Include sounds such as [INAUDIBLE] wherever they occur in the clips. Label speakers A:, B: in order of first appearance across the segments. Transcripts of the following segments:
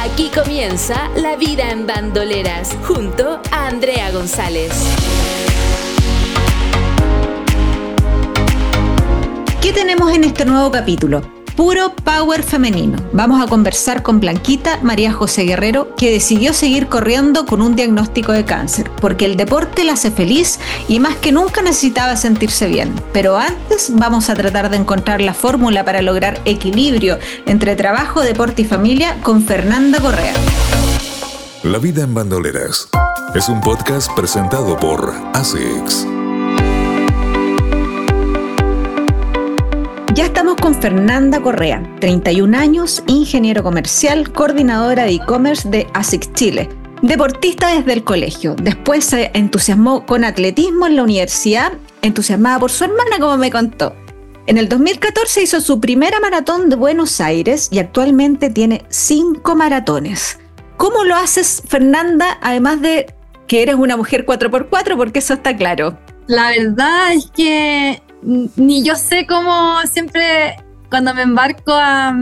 A: Aquí comienza La Vida en Bandoleras, junto a Andrea González.
B: ¿Qué tenemos en este nuevo capítulo? Puro power femenino. Vamos a conversar con Blanquita María José Guerrero, que decidió seguir corriendo con un diagnóstico de cáncer, porque el deporte la hace feliz y más que nunca necesitaba sentirse bien. Pero antes vamos a tratar de encontrar la fórmula para lograr equilibrio entre trabajo, deporte y familia con Fernanda Correa.
C: La vida en bandoleras es un podcast presentado por ASICS.
B: Ya estamos con Fernanda Correa, 31 años, ingeniero comercial, coordinadora de e-commerce de ASICS Chile. Deportista desde el colegio, después se entusiasmó con atletismo en la universidad, entusiasmada por su hermana como me contó. En el 2014 hizo su primera maratón de Buenos Aires y actualmente tiene cinco maratones. ¿Cómo lo haces, Fernanda, además de que eres una mujer 4x4? Porque eso está claro.
D: La verdad es que ni yo sé cómo siempre cuando me embarco a,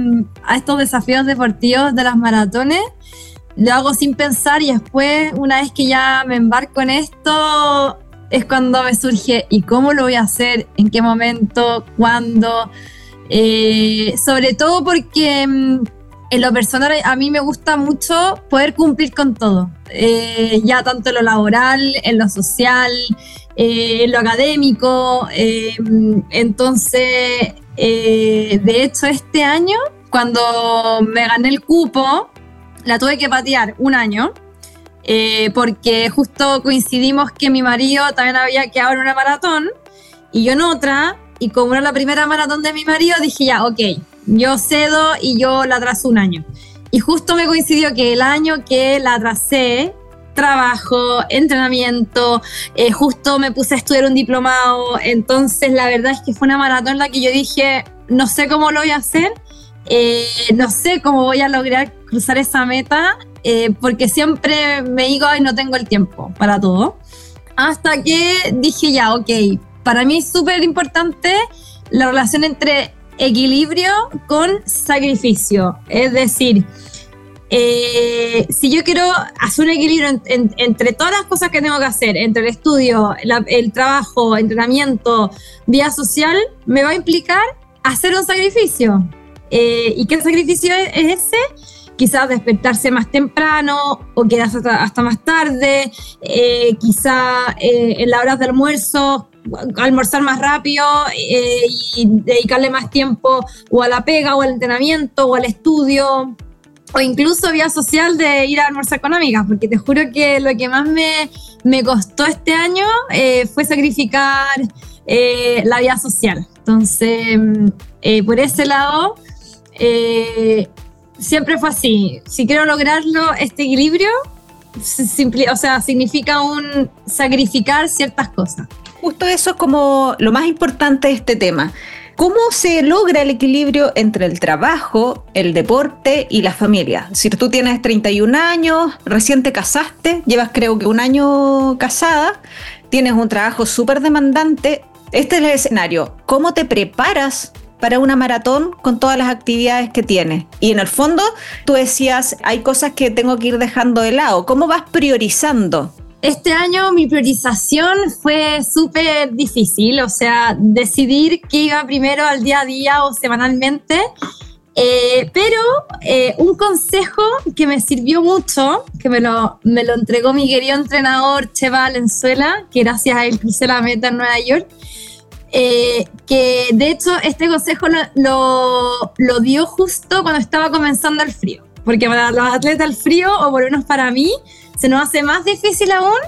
D: estos desafíos deportivos de las maratones, lo hago sin pensar y después, una vez que ya me embarco en esto, es cuando me surge, ¿y cómo lo voy a hacer? ¿En qué momento? ¿Cuándo? Eh, sobre todo porque mm, en lo personal a mí me gusta mucho poder cumplir con todo, eh, ya tanto en lo laboral, en lo social, eh, en lo académico. Eh, entonces, de hecho, este año, cuando me gané el cupo, la tuve que patear un año. porque justo coincidimos que mi marido también había quedado en una maratón y yo en otra, y como era la primera maratón de mi marido, dije ya, ok, yo cedo y yo la atraso un año. Y justo me coincidió que el año que la atrasé, trabajo, entrenamiento, eh, justo me puse a estudiar un diplomado, entonces la verdad es que fue una maratón la que yo dije, no sé cómo lo voy a hacer, eh, no sé cómo voy a lograr cruzar esa meta, eh, porque siempre me digo, ay, no tengo el tiempo para todo. Hasta que dije ya, ok, para mí es súper importante la relación entre equilibrio con sacrificio. Es decir, eh, si yo quiero hacer un equilibrio entre todas las cosas que tengo que hacer, entre el estudio, el trabajo, entrenamiento, vida social, me va a implicar hacer un sacrificio. Eh, ¿Y qué sacrificio es, ese? Quizás despertarse más temprano o quedarse hasta, más tarde, eh, quizá en la hora de almuerzo almorzar más rápido eh, y dedicarle más tiempo o a la pega o al entrenamiento o al estudio o incluso vía social de ir a almorzar con amigas, porque te juro que lo que más me, me costó este año eh, fue sacrificar eh, la vida social. Entonces, por ese lado, siempre fue así. Si quiero lograrlo, este equilibrio, o sea, significa un sacrificar ciertas cosas.
B: Justo eso es como lo más importante de este tema. ¿Cómo se logra el equilibrio entre el trabajo, el deporte y la familia? Si tú tienes 31 años, recién te casaste, llevas creo que un año casada, tienes un trabajo súper demandante, este es el escenario. ¿Cómo te preparas para una maratón con todas las actividades que tienes? Y en el fondo, tú decías, hay cosas que tengo que ir dejando de lado. ¿Cómo vas priorizando?
D: Este año mi priorización fue súper difícil, o sea, decidir qué iba primero al día a día o semanalmente. Eh, pero eh, un consejo que me sirvió mucho, que me lo, me lo entregó mi querido entrenador Cheva Valenzuela, que gracias a él crucé la meta en Nueva York, eh, que de hecho este consejo lo, lo, lo, dio justo cuando estaba comenzando el frío, porque para los atletas el frío, o por lo menos para mí, se nos hace más difícil aún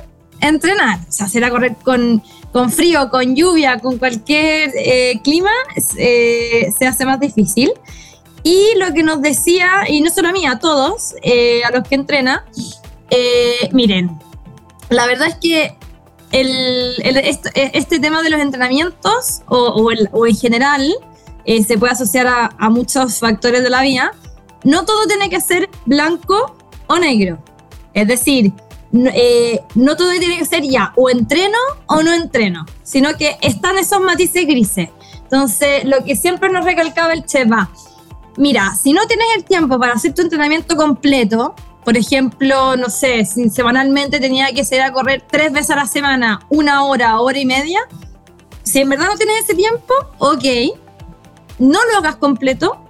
D: entrenar. O sea, a correr con, con frío, con lluvia, con cualquier eh, clima, eh, se hace más difícil. Y lo que nos decía, y no solo a mí, a todos, eh, a los que entrenan, Eh, miren, la verdad es que el, este, tema de los entrenamientos o, en general se puede asociar a, muchos factores de la vida. No todo tiene que ser blanco o negro. Es decir, eh, no todo tiene que ser ya o entreno o no entreno, sino que están esos matices grises. Entonces, lo que siempre nos recalcaba el chef mira, si no tienes el tiempo para hacer tu entrenamiento completo, por ejemplo, no sé, si semanalmente tenía que ser a correr tres veces a la semana, una hora, hora y media, si en verdad no tienes ese tiempo, ok, no lo hagas completo,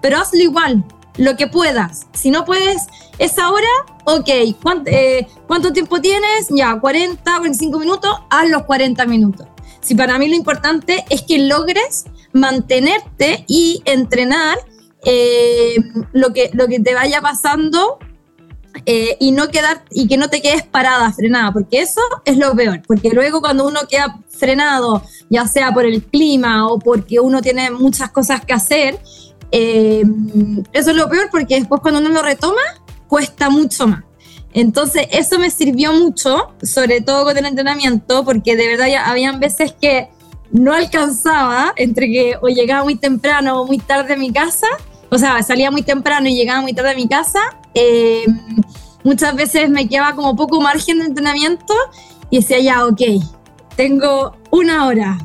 D: pero hazlo igual, lo que puedas. Si no puedes esa hora, ok, eh, ¿cuánto, tiempo tienes? Ya, 40, 45 minutos, haz los 40 minutos. Si para mí lo importante es que logres mantenerte y entrenar eh, lo, que, lo que te vaya pasando eh, y no quedar y que no te quedes parada, frenada, porque eso es lo peor, porque luego cuando uno queda frenado, ya sea por el clima o porque uno tiene muchas cosas que hacer, eh, eso es lo peor porque después cuando uno lo retoma, cuesta mucho más. Entonces eso me sirvió mucho, sobre todo con el entrenamiento, porque de verdad ya habían veces que no alcanzaba entre que o llegaba muy temprano o muy tarde a mi casa, o sea, salía muy temprano y llegaba muy tarde a mi casa, eh, muchas veces me quedaba como poco margen de entrenamiento y decía, ya, ok, tengo una hora,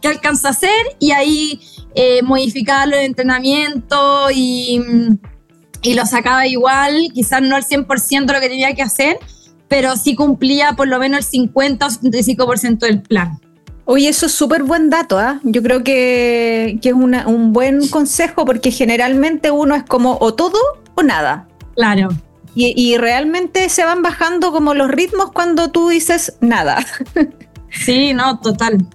D: ¿qué alcanzo a hacer? Y ahí eh, modificaba los entrenamiento y, y lo sacaba igual, quizás no al 100% lo que tenía que hacer, pero sí cumplía por lo menos el 50 o 75% del plan.
B: Oye, eso es súper buen dato, ¿ah? Yo creo que, que es un buen consejo porque generalmente uno es como o todo o nada.
D: Claro.
B: Y, y, realmente se van bajando como los ritmos cuando tú dices nada.
D: Sí, no, total.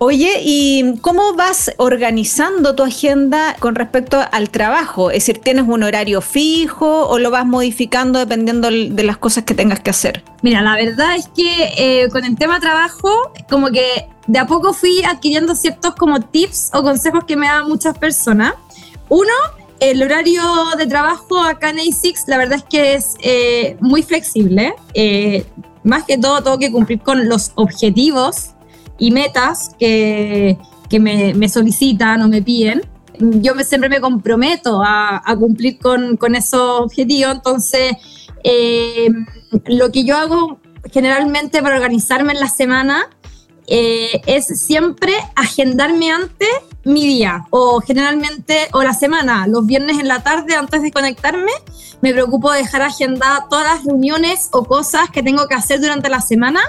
B: Oye, ¿y cómo vas organizando tu agenda con respecto al trabajo? Es decir, ¿tienes un horario fijo o lo vas modificando dependiendo de las cosas que tengas que hacer?
D: Mira, la verdad es que eh, con el tema trabajo, como que de a poco fui adquiriendo ciertos como tips o consejos que me dan muchas personas. Uno, el horario de trabajo acá en A6, la verdad es que es eh, muy flexible. Eh, más que todo, tengo que cumplir con los objetivos y metas que, que me, me, solicitan o me piden. Yo me, siempre me comprometo a, a cumplir con, con, esos objetivos, entonces eh, lo que yo hago generalmente para organizarme en la semana eh, es siempre agendarme antes mi día o generalmente o la semana, los viernes en la tarde antes de conectarme, me preocupo de dejar agendadas todas las reuniones o cosas que tengo que hacer durante la semana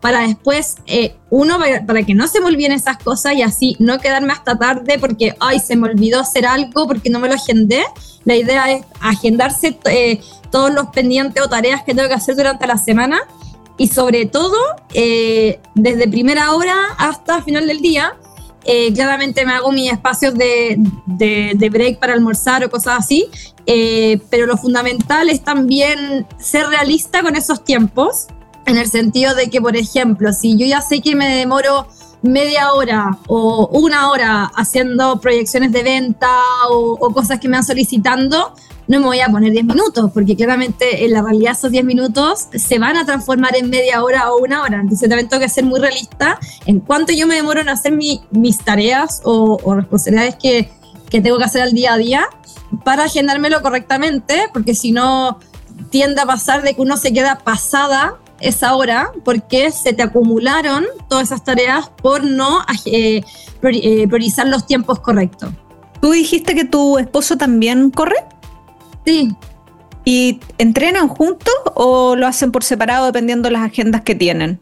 D: para después, eh, uno, para, que no se me olviden esas cosas y así no quedarme hasta tarde porque, ay, se me olvidó hacer algo porque no me lo agendé. La idea es agendarse eh, todos los pendientes o tareas que tengo que hacer durante la semana y sobre todo eh, desde primera hora hasta final del día. Eh, claramente me hago mis espacios de, de, break para almorzar o cosas así, eh, pero lo fundamental es también ser realista con esos tiempos, en el sentido de que, por ejemplo, si yo ya sé que me demoro media hora o una hora haciendo proyecciones de venta o, o cosas que me van solicitando, no me voy a poner 10 minutos, porque claramente en la realidad esos 10 minutos se van a transformar en media hora o una hora. Entonces también tengo que ser muy realista en cuánto yo me demoro en hacer mis tareas o, responsabilidades que, que tengo que hacer al día a día para agendármelo correctamente, porque si no tiende a pasar de que uno se queda pasada esa hora porque se te acumularon todas esas tareas por no eh, eh, priorizar los tiempos correctos.
B: ¿Tú dijiste que tu esposo también corre?
D: Sí.
B: ¿Y entrenan juntos o lo hacen por separado dependiendo de las agendas que tienen?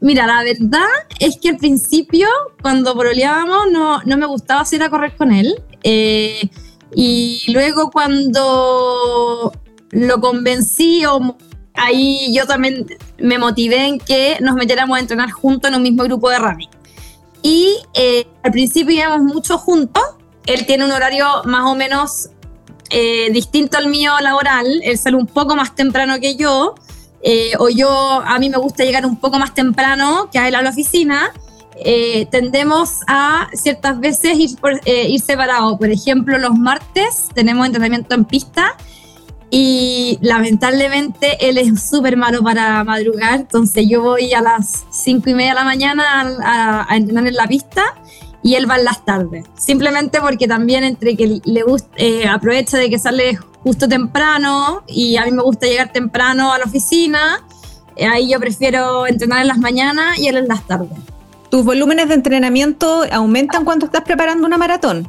D: Mira, la verdad es que al principio, cuando broleábamos, no, no me gustaba ir a correr con él. Eh, y luego cuando lo convencí, ahí yo también me motivé en que nos metiéramos a entrenar juntos en un mismo grupo de running. Y eh, al principio íbamos mucho juntos. Él tiene un horario más o menos eh, distinto al mío laboral, él sale un poco más temprano que yo, eh, o yo, a mí me gusta llegar un poco más temprano que a él a la oficina, eh, tendemos a ciertas veces ir, por, ir separados. Por ejemplo, los martes tenemos entrenamiento en pista Y lamentablemente él es súper malo para madrugar, entonces yo voy a las 5 y media de la mañana a, a, entrenar en la pista y él va en las tardes. Simplemente porque también entre que le gusta, eh, aprovecha de que sale justo temprano y a mí me gusta llegar temprano a la oficina, eh, ahí yo prefiero entrenar en las mañanas y él en las tardes.
B: ¿Tus volúmenes de entrenamiento aumentan cuando estás preparando una maratón?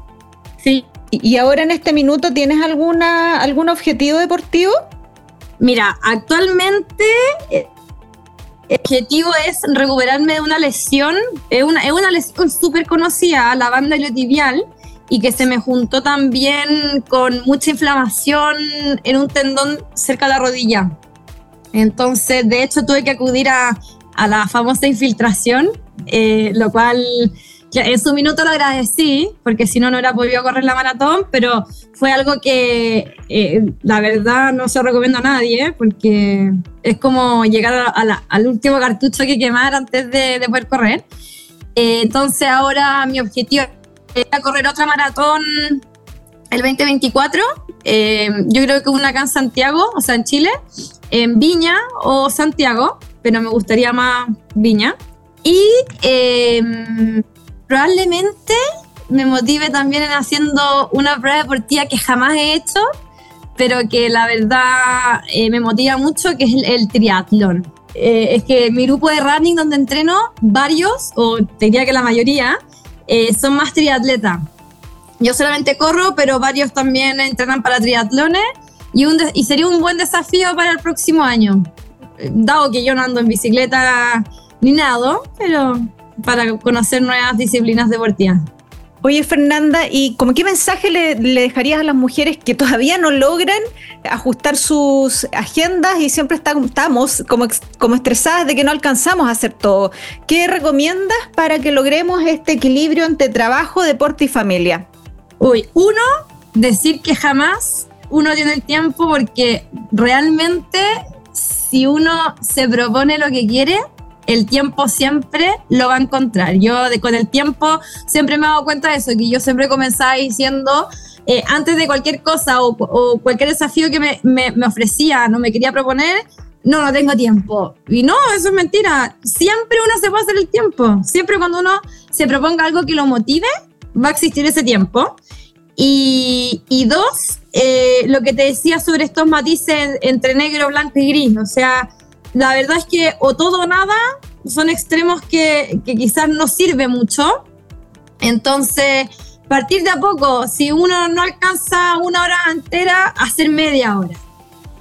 D: Sí.
B: ¿Y ahora en este minuto tienes alguna, algún objetivo deportivo?
D: Mira, actualmente eh, el objetivo es recuperarme de una lesión. Es una, es una lesión súper conocida, la banda iliotibial, y que se me juntó también con mucha inflamación en un tendón cerca de la rodilla. Entonces, de hecho, tuve que acudir a, a la famosa infiltración, eh, lo cual en su minuto lo agradecí, porque si no, no hubiera podido correr la maratón, pero fue algo que eh, la verdad no se recomiendo a nadie, porque es como llegar al último cartucho que quemar antes de, poder correr. Eh, entonces ahora mi objetivo es correr otra maratón el 2024. Eh, yo creo que una acá en Santiago, o sea, en Chile, en Viña o Santiago, pero me gustaría más Viña. Y probablemente me motive también en haciendo una prueba deportiva que jamás he hecho, pero que la verdad eh, me motiva mucho, que es el, triatlón. Eh, es que mi grupo de running donde entreno, varios, o te diría que la mayoría, eh, son más triatletas. Yo solamente corro, pero varios también entrenan para triatlones y, un y sería un buen desafío para el próximo año. Dado que yo no ando en bicicleta ni nado, pero para conocer nuevas disciplinas deportivas.
B: Oye, Fernanda, ¿y como qué mensaje le, dejarías a las mujeres que todavía no logran ajustar sus agendas y siempre estamos como, como estresadas de que no alcanzamos a hacer todo? ¿Qué recomiendas para que logremos este equilibrio entre trabajo, deporte y familia?
D: Uy, uno, decir que jamás uno tiene el tiempo porque realmente si uno se propone lo que quiere, el tiempo siempre lo va a encontrar. Yo de, con el tiempo siempre me he dado cuenta de eso, que yo siempre comenzaba diciendo, eh, antes de cualquier cosa o, cualquier desafío que me, me, ofrecía, no me quería proponer, no, no tengo tiempo. Y no, eso es mentira. Siempre uno se puede hacer el tiempo. Siempre cuando uno se proponga algo que lo motive, va a existir ese tiempo. Y, y dos, eh, lo que te decía sobre estos matices entre negro, blanco y gris. O sea, la verdad es que o todo o nada son extremos que, quizás no sirve mucho. Entonces, partir de a poco, si uno no alcanza una hora entera, hacer media hora.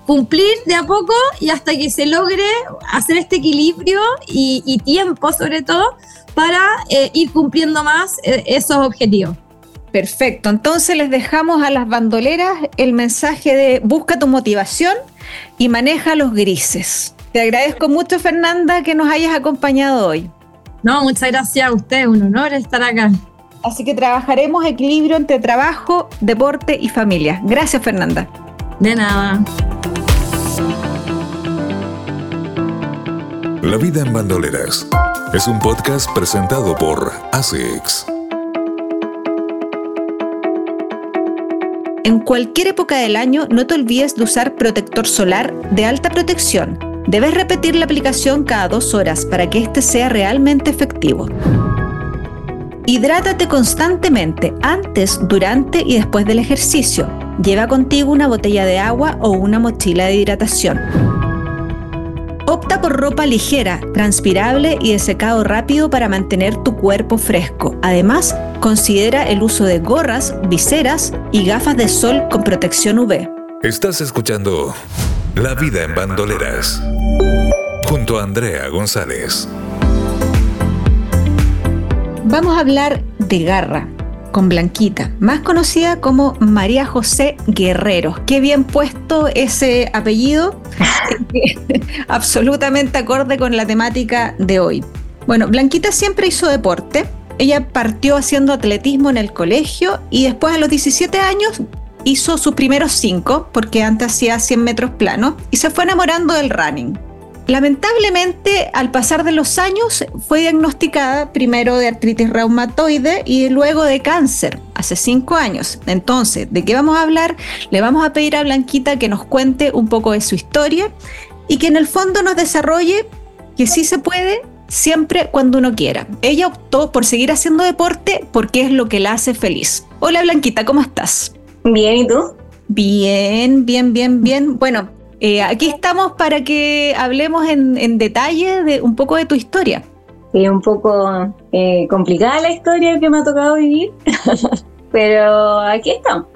D: Cumplir de a poco y hasta que se logre hacer este equilibrio y, tiempo sobre todo para eh, ir cumpliendo más eh, esos objetivos.
B: Perfecto, entonces les dejamos a las bandoleras el mensaje de busca tu motivación y maneja los grises. Te agradezco mucho, Fernanda, que nos hayas acompañado hoy.
D: No, muchas gracias a usted, un honor estar acá.
B: Así que trabajaremos equilibrio entre trabajo, deporte y familia. Gracias, Fernanda.
D: De nada.
C: La vida en bandoleras es un podcast presentado por ASICS.
B: En cualquier época del año, no te olvides de usar protector solar de alta protección Debes repetir la aplicación cada dos horas para que este sea realmente efectivo. Hidrátate constantemente antes, durante y después del ejercicio. Lleva contigo una botella de agua o una mochila de hidratación. Opta por ropa ligera, transpirable y de secado rápido para mantener tu cuerpo fresco. Además, considera el uso de gorras, viseras y gafas de sol con protección UV.
C: Estás escuchando La vida en bandoleras junto a Andrea González.
B: Vamos a hablar de Garra con Blanquita, más conocida como María José Guerrero. Qué bien puesto ese apellido, [LAUGHS] absolutamente acorde con la temática de hoy. Bueno, Blanquita siempre hizo deporte. Ella partió haciendo atletismo en el colegio y después a los 17 años hizo sus primeros cinco, porque antes hacía 100 metros plano, y se fue enamorando del running. Lamentablemente, al pasar de los años, fue diagnosticada primero de artritis reumatoide y luego de cáncer, hace cinco años. Entonces, ¿de qué vamos a hablar? Le vamos a pedir a Blanquita que nos cuente un poco de su historia y que en el fondo nos desarrolle que sí se puede siempre cuando uno quiera. Ella optó por seguir haciendo deporte porque es lo que la hace feliz. Hola Blanquita, ¿cómo estás?
E: Bien, ¿y tú?
B: Bien, bien, bien, bien. Bueno, eh, aquí estamos para que hablemos en, detalle de un poco de tu historia.
E: Es un poco eh, complicada la historia que me ha tocado vivir, [LAUGHS] pero aquí estamos,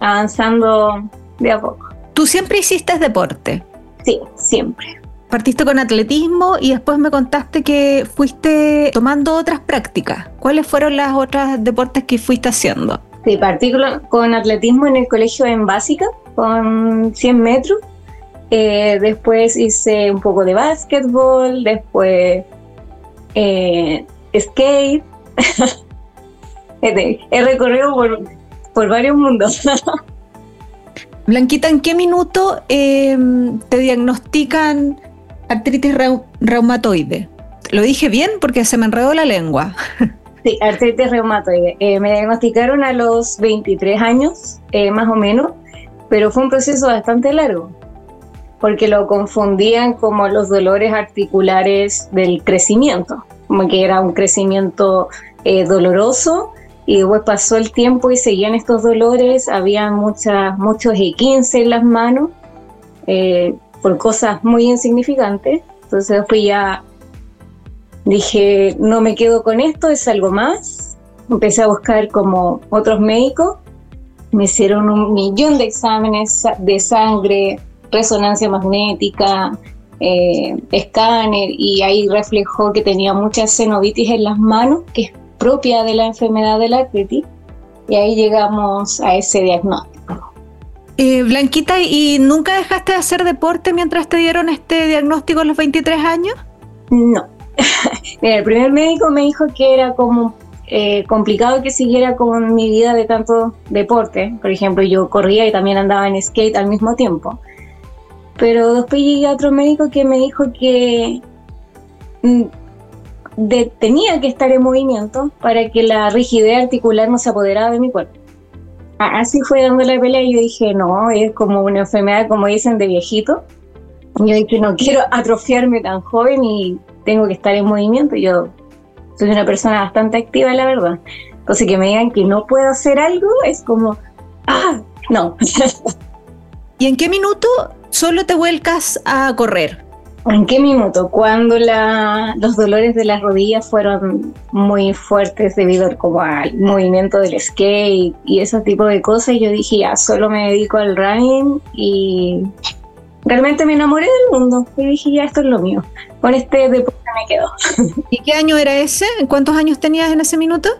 E: avanzando de a poco.
B: ¿Tú siempre hiciste deporte?
E: Sí, siempre
B: partiste con atletismo y después me contaste que fuiste tomando otras prácticas. ¿Cuáles fueron las otras deportes que fuiste haciendo?
E: Sí, partí con atletismo en el colegio en básica, con 100 metros. Eh, después hice un poco de básquetbol, después eh, skate. [LAUGHS] He recorrido por, por varios mundos. [LAUGHS]
B: Blanquita, ¿en qué minuto eh, te diagnostican artritis reumatoide. Lo dije bien porque se me enredó la lengua. [LAUGHS]
E: Sí, artritis reumatoide. Eh, me diagnosticaron a los 23 años, eh, más o menos, pero fue un proceso bastante largo, porque lo confundían como los dolores articulares del crecimiento, como que era un crecimiento eh, doloroso, y después pasó el tiempo y seguían estos dolores, había muchas, muchos E15 en las manos, por cosas muy insignificantes. Entonces fui ya, dije, no me quedo con esto, es algo más. Empecé a buscar como otros médicos. Me hicieron un millón de exámenes de sangre, resonancia magnética, eh, escáner y ahí reflejó que tenía mucha cenovitis en las manos, que es propia de la enfermedad de la artritis. Y ahí llegamos a ese diagnóstico.
B: Eh, Blanquita, ¿y nunca dejaste de hacer deporte mientras te dieron este diagnóstico a los 23 años?
E: No. [LAUGHS] el primer médico me dijo que era como eh, complicado que siguiera con mi vida de tanto deporte. Por ejemplo, yo corría y también andaba en skate al mismo tiempo. Pero después llegué a otro médico que me dijo que mm, tenía que estar en movimiento para que la rigidez articular no se apoderara de mi cuerpo así fue dando la pelea y yo dije, no, es como una enfermedad, como dicen, de viejito. Yo dije, no quiero atrofiarme tan joven y tengo que estar en movimiento. Yo soy una persona bastante activa, la verdad. Entonces que me digan que no puedo hacer algo es como, ah, no. [LAUGHS]
B: ¿Y en qué minuto solo te vuelcas a correr?
E: ¿En qué minuto? Cuando los dolores de las rodillas fueron muy fuertes debido como al movimiento del skate y ese tipo de cosas, yo dije, ya, solo me dedico al running y realmente me enamoré del mundo. Y dije, ya, esto es lo mío. Con este deporte me quedo. [LAUGHS]
B: ¿Y qué año era ese? ¿Cuántos años tenías en ese minuto?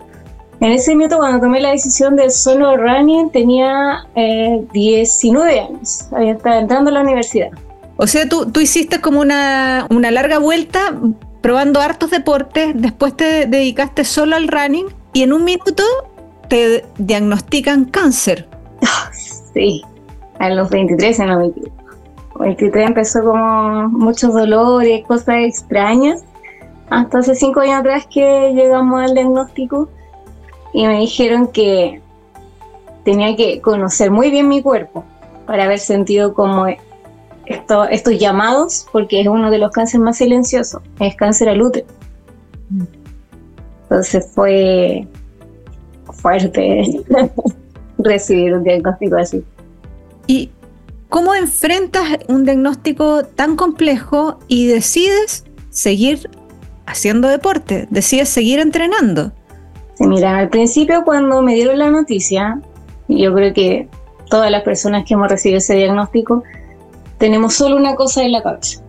E: En ese minuto, cuando tomé la decisión del solo running, tenía 19 eh, años. Había estado entrando a la universidad.
B: O sea, tú, tú hiciste como una, una larga vuelta probando hartos deportes, después te dedicaste solo al running y en un minuto te diagnostican cáncer. [LAUGHS]
E: Sí, a los 23 en los 23 empezó como muchos dolores, cosas extrañas. Hasta hace cinco años atrás que llegamos al diagnóstico y me dijeron que tenía que conocer muy bien mi cuerpo para haber sentido como estos llamados, porque es uno de los cánceres más silenciosos, es cáncer al útero. Entonces fue fuerte [LAUGHS] recibir un diagnóstico así.
B: ¿Y cómo enfrentas un diagnóstico tan complejo y decides seguir haciendo deporte, decides seguir entrenando?
E: Mira, al principio cuando me dieron la noticia, yo creo que todas las personas que hemos recibido ese diagnóstico, tenemos solo una cosa en la cabeza.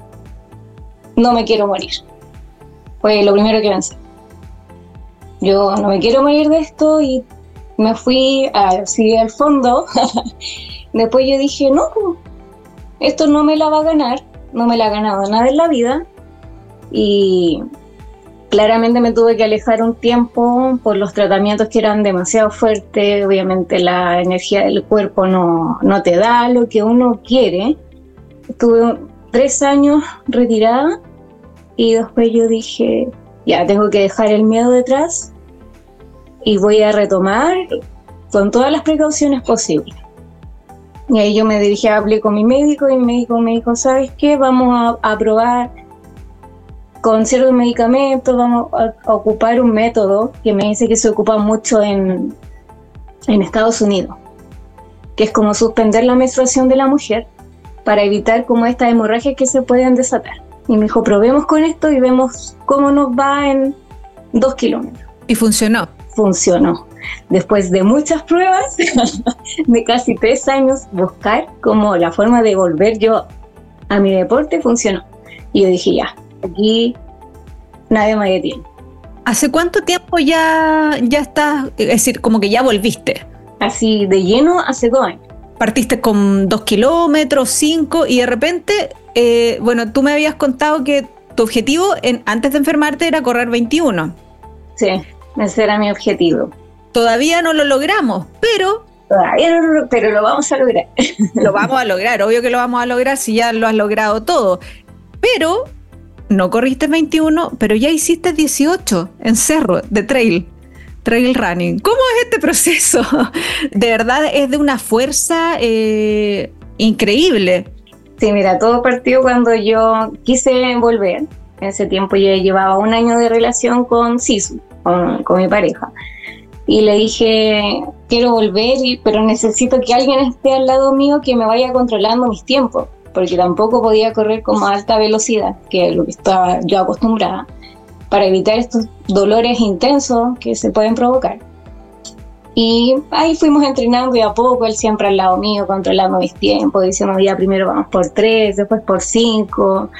E: No me quiero morir. Fue lo primero que pensé. Yo no me quiero morir de esto y me fui así al fondo. [LAUGHS] Después yo dije, no, esto no me la va a ganar, no me la ha ganado nada en la vida. Y claramente me tuve que alejar un tiempo por los tratamientos que eran demasiado fuertes. Obviamente la energía del cuerpo no, no te da lo que uno quiere tuve tres años retirada y después yo dije, ya tengo que dejar el miedo detrás y voy a retomar con todas las precauciones posibles. Y ahí yo me dirigí, hablé con mi médico y mi médico me dijo, ¿sabes qué? Vamos a, a probar con ciertos medicamentos, vamos a, a, ocupar un método que me dice que se ocupa mucho en, en Estados Unidos, que es como suspender la menstruación de la mujer para evitar como estas hemorragias que se pueden desatar. Y me dijo, probemos con esto y vemos cómo nos va en dos kilómetros.
B: Y funcionó.
E: Funcionó. Después de muchas pruebas, [LAUGHS] de casi tres años, buscar como la forma de volver yo a mi deporte funcionó. Y yo dije, ya, aquí nadie me detiene.
B: ¿Hace cuánto tiempo ya, ya estás, es decir, como que ya volviste?
E: Así de lleno hace dos años
B: partiste con dos kilómetros, cinco, y de repente, eh, bueno, tú me habías contado que tu objetivo en, antes de enfermarte era correr 21.
E: Sí, ese era mi objetivo.
B: Todavía no lo logramos, pero...
E: Todavía no lo, pero lo vamos a lograr. [LAUGHS]
B: lo vamos a lograr, obvio que lo vamos a lograr si ya lo has logrado todo. Pero no corriste 21, pero ya hiciste 18 en cerro de trail trail running. ¿Cómo es este proceso? [LAUGHS] De verdad es de una fuerza eh, increíble.
E: Sí, mira, todo partió cuando yo quise volver. En ese tiempo yo llevaba un año de relación con Sisu, con, con mi pareja. Y le dije, quiero volver, pero necesito que alguien esté al lado mío que me vaya controlando mis tiempos, porque tampoco podía correr como a alta velocidad, que es lo que estaba yo acostumbrada para evitar estos dolores intensos que se pueden provocar. Y ahí fuimos entrenando y a poco, él siempre al lado mío, controlando mis tiempos, diciendo, ya primero vamos por tres, después por cinco,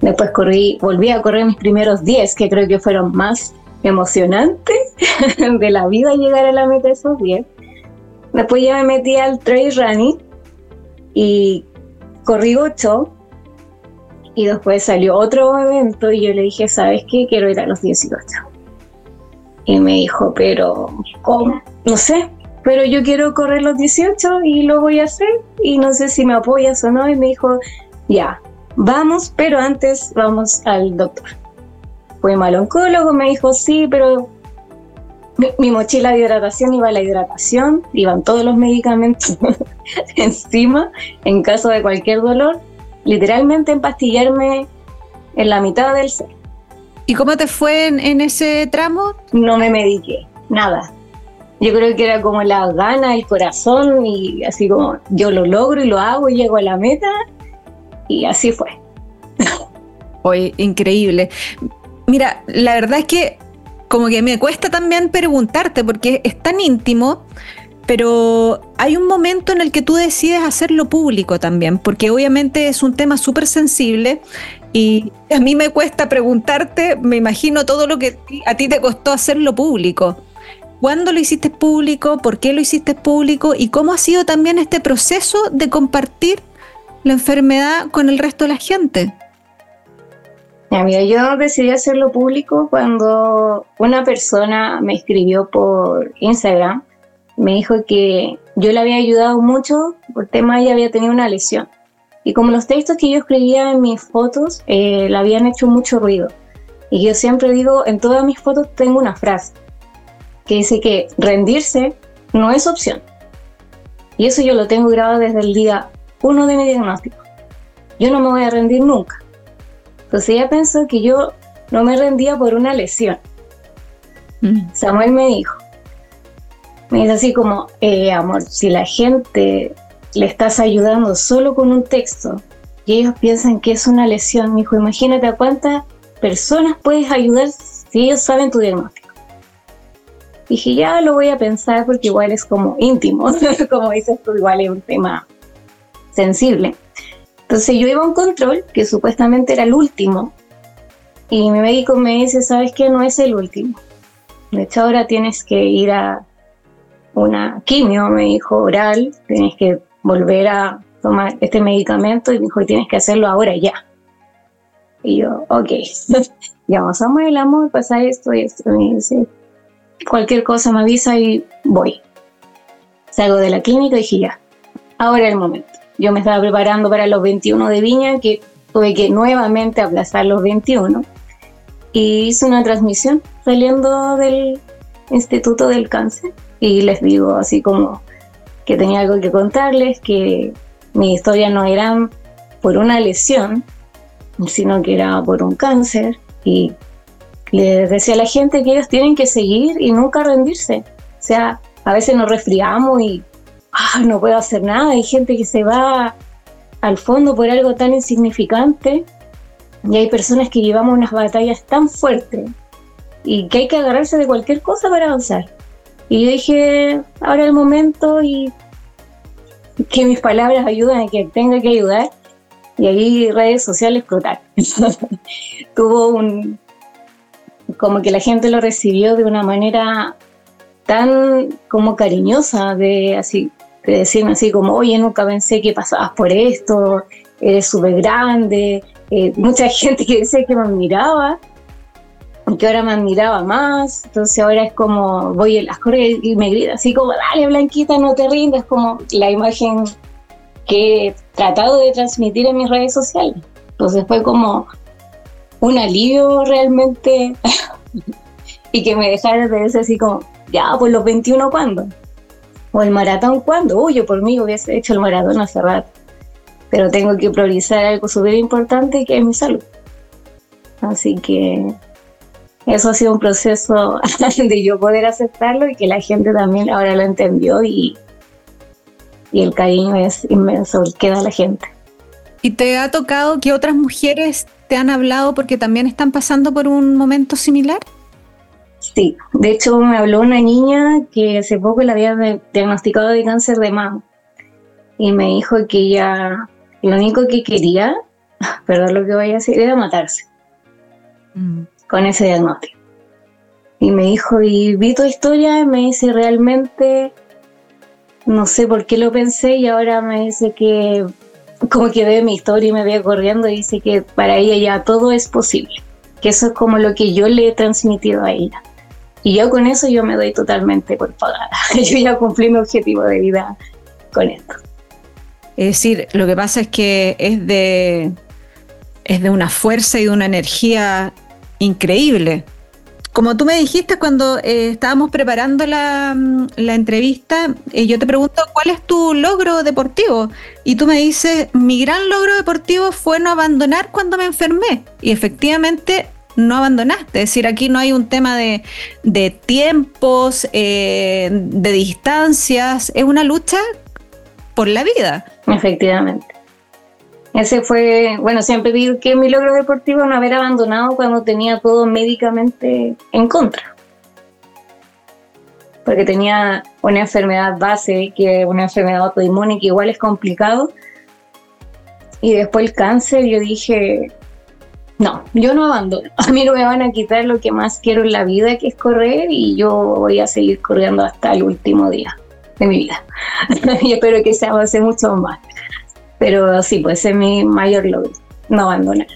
E: después corrí, volví a correr mis primeros diez, que creo que fueron más emocionantes [LAUGHS] de la vida llegar a la meta de esos diez. Después ya me metí al trail running y corrí ocho, y después salió otro evento y yo le dije, ¿sabes qué? Quiero ir a los 18. Y me dijo, pero, ¿cómo? No sé, pero yo quiero correr los 18 y lo voy a hacer y no sé si me apoyas o no. Y me dijo, ya, vamos, pero antes vamos al doctor. Fue mal oncólogo, me dijo, sí, pero mi, mi, mochila de hidratación iba a la hidratación, iban todos los medicamentos [LAUGHS] encima en caso de cualquier dolor literalmente empastillarme en la mitad del ser.
B: ¿Y cómo te fue en, en, ese tramo?
E: No me mediqué, nada. Yo creo que era como la gana, el corazón y así como yo lo logro y lo hago y llego a la meta y así fue. [LAUGHS]
B: Hoy, increíble. Mira, la verdad es que como que me cuesta también preguntarte porque es tan íntimo pero hay un momento en el que tú decides hacerlo público también, porque obviamente es un tema súper sensible y a mí me cuesta preguntarte, me imagino todo lo que a ti te costó hacerlo público. ¿Cuándo lo hiciste público? ¿Por qué lo hiciste público? ¿Y cómo ha sido también este proceso de compartir la enfermedad con el resto de la gente?
E: Mira, yo decidí hacerlo público cuando una persona me escribió por Instagram me dijo que yo le había ayudado mucho por tema ella había tenido una lesión. Y como los textos que yo escribía en mis fotos eh, le habían hecho mucho ruido. Y yo siempre digo, en todas mis fotos tengo una frase que dice que rendirse no es opción. Y eso yo lo tengo grabado desde el día uno de mi diagnóstico. Yo no me voy a rendir nunca. Entonces ella pensó que yo no me rendía por una lesión. Mm. Samuel me dijo, me dice así como, eh, amor, si la gente le estás ayudando solo con un texto y ellos piensan que es una lesión, me dijo, imagínate a cuántas personas puedes ayudar si ellos saben tu diagnóstico. Dije, ya lo voy a pensar porque igual es como íntimo, [LAUGHS] como dices tú, igual es un tema sensible. Entonces yo iba a un control que supuestamente era el último y mi médico me dice, ¿sabes qué? No es el último. De hecho ahora tienes que ir a una quimio, me dijo, oral, tienes que volver a tomar este medicamento y me dijo, tienes que hacerlo ahora ya. Y yo, ok, [LAUGHS] llamamos a Samuel, amor, pasa esto y esto. Me dice, cualquier cosa me avisa y voy. Salgo de la clínica y dije, ya, ahora es el momento. Yo me estaba preparando para los 21 de Viña, que tuve que nuevamente aplazar los 21 y hice una transmisión saliendo del Instituto del Cáncer y les digo así como que tenía algo que contarles, que mi historia no era por una lesión, sino que era por un cáncer y les decía a la gente que ellos tienen que seguir y nunca rendirse. O sea, a veces nos resfriamos y ah, no puedo hacer nada. Hay gente que se va al fondo por algo tan insignificante y hay personas que llevamos unas batallas tan fuertes y que hay que agarrarse de cualquier cosa para avanzar. Y yo dije, ahora el momento y que mis palabras ayuden a que tenga que ayudar. Y ahí redes sociales explotaron. [LAUGHS] Tuvo un, como que la gente lo recibió de una manera tan como cariñosa, de así, de decirme así como, oye, nunca pensé que pasabas por esto, eres súper grande, eh, mucha [LAUGHS] gente que decía que me admiraba, que ahora me admiraba más, entonces ahora es como voy en las corridas y me grita así como, dale Blanquita, no te rindas, como la imagen que he tratado de transmitir en mis redes sociales. Entonces fue como un alivio realmente [LAUGHS] y que me dejara de decir así como, ya, pues los 21 cuándo? O el maratón cuándo? Uy, yo por mí hubiese hecho el maratón hace rato. Pero tengo que priorizar algo súper importante que es mi salud. Así que eso ha sido un proceso [LAUGHS] de yo poder aceptarlo y que la gente también ahora lo entendió y, y el cariño es inmenso el que da la gente.
B: ¿Y te ha tocado que otras mujeres te han hablado porque también están pasando por un momento similar?
E: Sí, de hecho me habló una niña que hace poco le había diagnosticado de cáncer de mama y me dijo que ella lo único que quería, [LAUGHS] perdón lo que voy a decir, era matarse mm. con ese diagnóstico. Y me dijo, y vi tu historia y me dice, realmente no sé por qué lo pensé y ahora me dice que como que ve mi historia y me ve corriendo y dice que para ella ya todo es posible, que eso es como lo que yo le he transmitido a ella. Y yo con eso yo me doy totalmente por pagada. [LAUGHS] Yo ya cumplí mi objetivo de vida con esto.
B: Es decir, lo que pasa es que es de, es de una fuerza y de una energía increíble. Como tú me dijiste cuando eh, estábamos preparando la, mm, entrevista, eh, yo te pregunto, ¿cuál es tu logro deportivo? Y tú me dices, mi gran logro deportivo fue no abandonar cuando me enfermé. Y efectivamente no abandonaste. Es decir, aquí no hay un tema de, tiempos, eh, de distancias, es una lucha por la vida.
E: Efectivamente. Ese fue, bueno, siempre digo que mi logro deportivo no haber abandonado cuando tenía todo médicamente en contra. Porque tenía una enfermedad base, que una enfermedad autoinmune, que igual es complicado. Y después el cáncer, yo dije, no, yo no abandono. [LAUGHS] A mí no me van a quitar lo que más quiero en la vida, que es correr, y yo voy a seguir corriendo hasta el último día de mi vida. [LAUGHS] y espero que se avance mucho más. Pero sí, pues es mi mayor logro, no abandonar.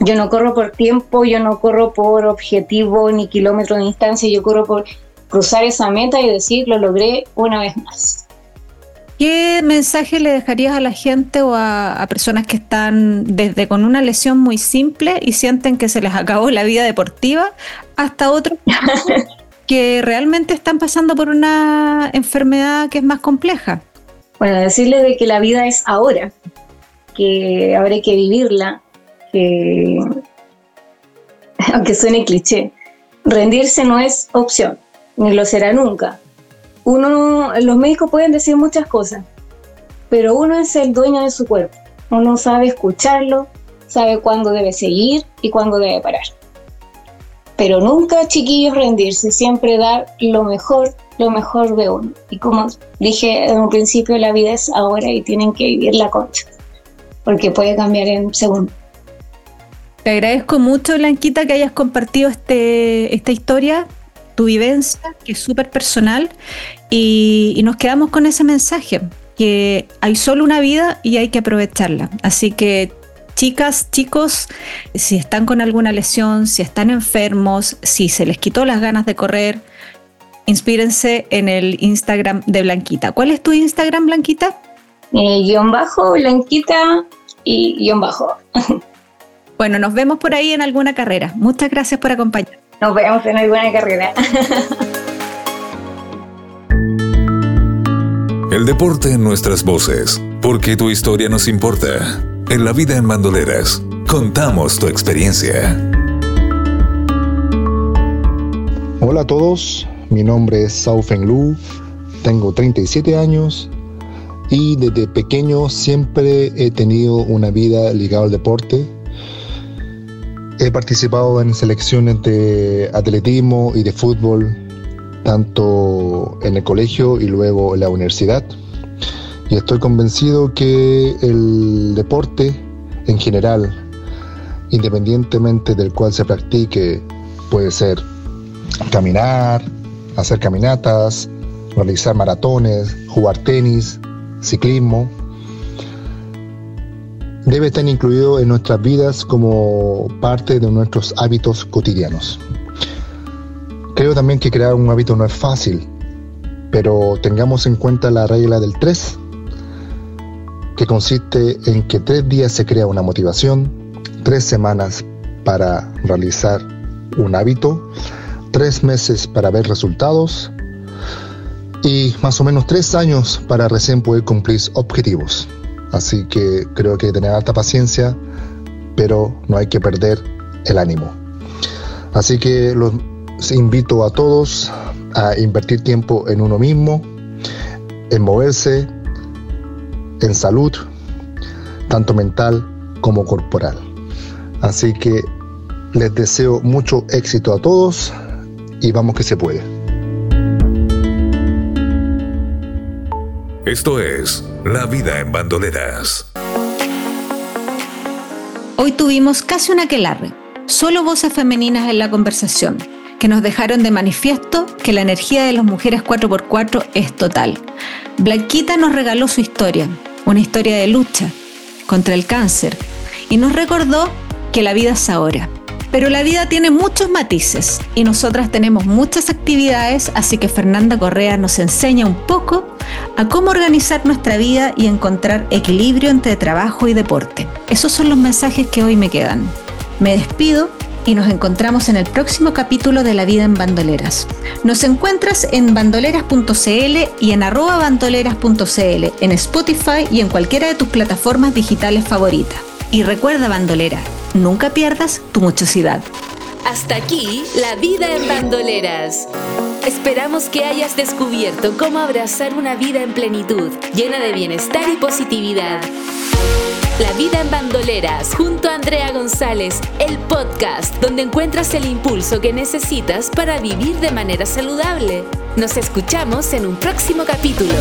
E: Yo no corro por tiempo, yo no corro por objetivo ni kilómetro de distancia, yo corro por cruzar esa meta y decir, lo logré una vez más.
B: ¿Qué mensaje le dejarías a la gente o a, personas que están desde con una lesión muy simple y sienten que se les acabó la vida deportiva hasta otros [LAUGHS] que realmente están pasando por una enfermedad que es más compleja?
E: Bueno, decirles de que la vida es ahora, que habrá que vivirla, que [LAUGHS] aunque suene cliché, rendirse no es opción, ni lo será nunca. Uno, los médicos pueden decir muchas cosas, pero uno es el dueño de su cuerpo. Uno sabe escucharlo, sabe cuándo debe seguir y cuándo debe parar. Pero nunca, chiquillos, rendirse, siempre dar lo mejor, lo mejor de uno. Y como dije en un principio, la vida es ahora y tienen que vivir la concha, porque puede cambiar en segundo.
B: Te agradezco mucho, Blanquita, que hayas compartido este, esta historia, tu vivencia, que es súper personal, y, y nos quedamos con ese mensaje, que hay solo una vida y hay que aprovecharla. Así que Chicas, chicos, si están con alguna lesión, si están enfermos, si se les quitó las ganas de correr, inspírense en el Instagram de Blanquita. ¿Cuál es tu Instagram, Blanquita?
E: Eh, guion bajo, Blanquita y guion bajo. [LAUGHS]
B: Bueno, nos vemos por ahí en alguna carrera. Muchas gracias por acompañarnos.
E: Nos vemos en alguna carrera.
C: El deporte en nuestras voces, porque tu historia nos importa. En la vida en bandoleras, contamos tu experiencia.
F: Hola a todos, mi nombre es Sao Feng Lu, tengo 37 años y desde pequeño siempre he tenido una vida ligada al deporte. He participado en selecciones de atletismo y de fútbol, tanto en el colegio y luego en la universidad. Y estoy convencido que el deporte en general, independientemente del cual se practique, puede ser caminar, hacer caminatas, realizar maratones, jugar tenis, ciclismo, debe estar incluido en nuestras vidas como parte de nuestros hábitos cotidianos. Creo también que crear un hábito no es fácil, pero tengamos en cuenta la regla del 3, que consiste en que tres días se crea una motivación, tres semanas para realizar un hábito, tres meses para ver resultados y más o menos tres años para recién poder cumplir objetivos. Así que creo que hay que tener alta paciencia, pero no hay que perder el ánimo. Así que los invito a todos a invertir tiempo en uno mismo, en moverse, en salud, tanto mental como corporal. Así que les deseo mucho éxito a todos y vamos que se puede.
C: Esto es La vida en bandoleras.
B: Hoy tuvimos casi una aquelarre, solo voces femeninas en la conversación, que nos dejaron de manifiesto que la energía de las mujeres 4x4 es total. Blanquita nos regaló su historia, una historia de lucha contra el cáncer, y nos recordó que la vida es ahora. Pero la vida tiene muchos matices y nosotras tenemos muchas actividades, así que Fernanda Correa nos enseña un poco a cómo organizar nuestra vida y encontrar equilibrio entre trabajo y deporte. Esos son los mensajes que hoy me quedan. Me despido y nos encontramos en el próximo capítulo de La Vida en Bandoleras. Nos encuentras en bandoleras.cl y en arroba bandoleras.cl, en Spotify y en cualquiera de tus plataformas digitales favoritas. Y recuerda, bandolera, nunca pierdas tu muchosidad.
A: Hasta aquí, La Vida en Bandoleras. Esperamos que hayas descubierto cómo abrazar una vida en plenitud, llena de bienestar y positividad. La vida en bandoleras junto a Andrea González, el podcast donde encuentras el impulso que necesitas para vivir de manera saludable. Nos escuchamos en un próximo capítulo.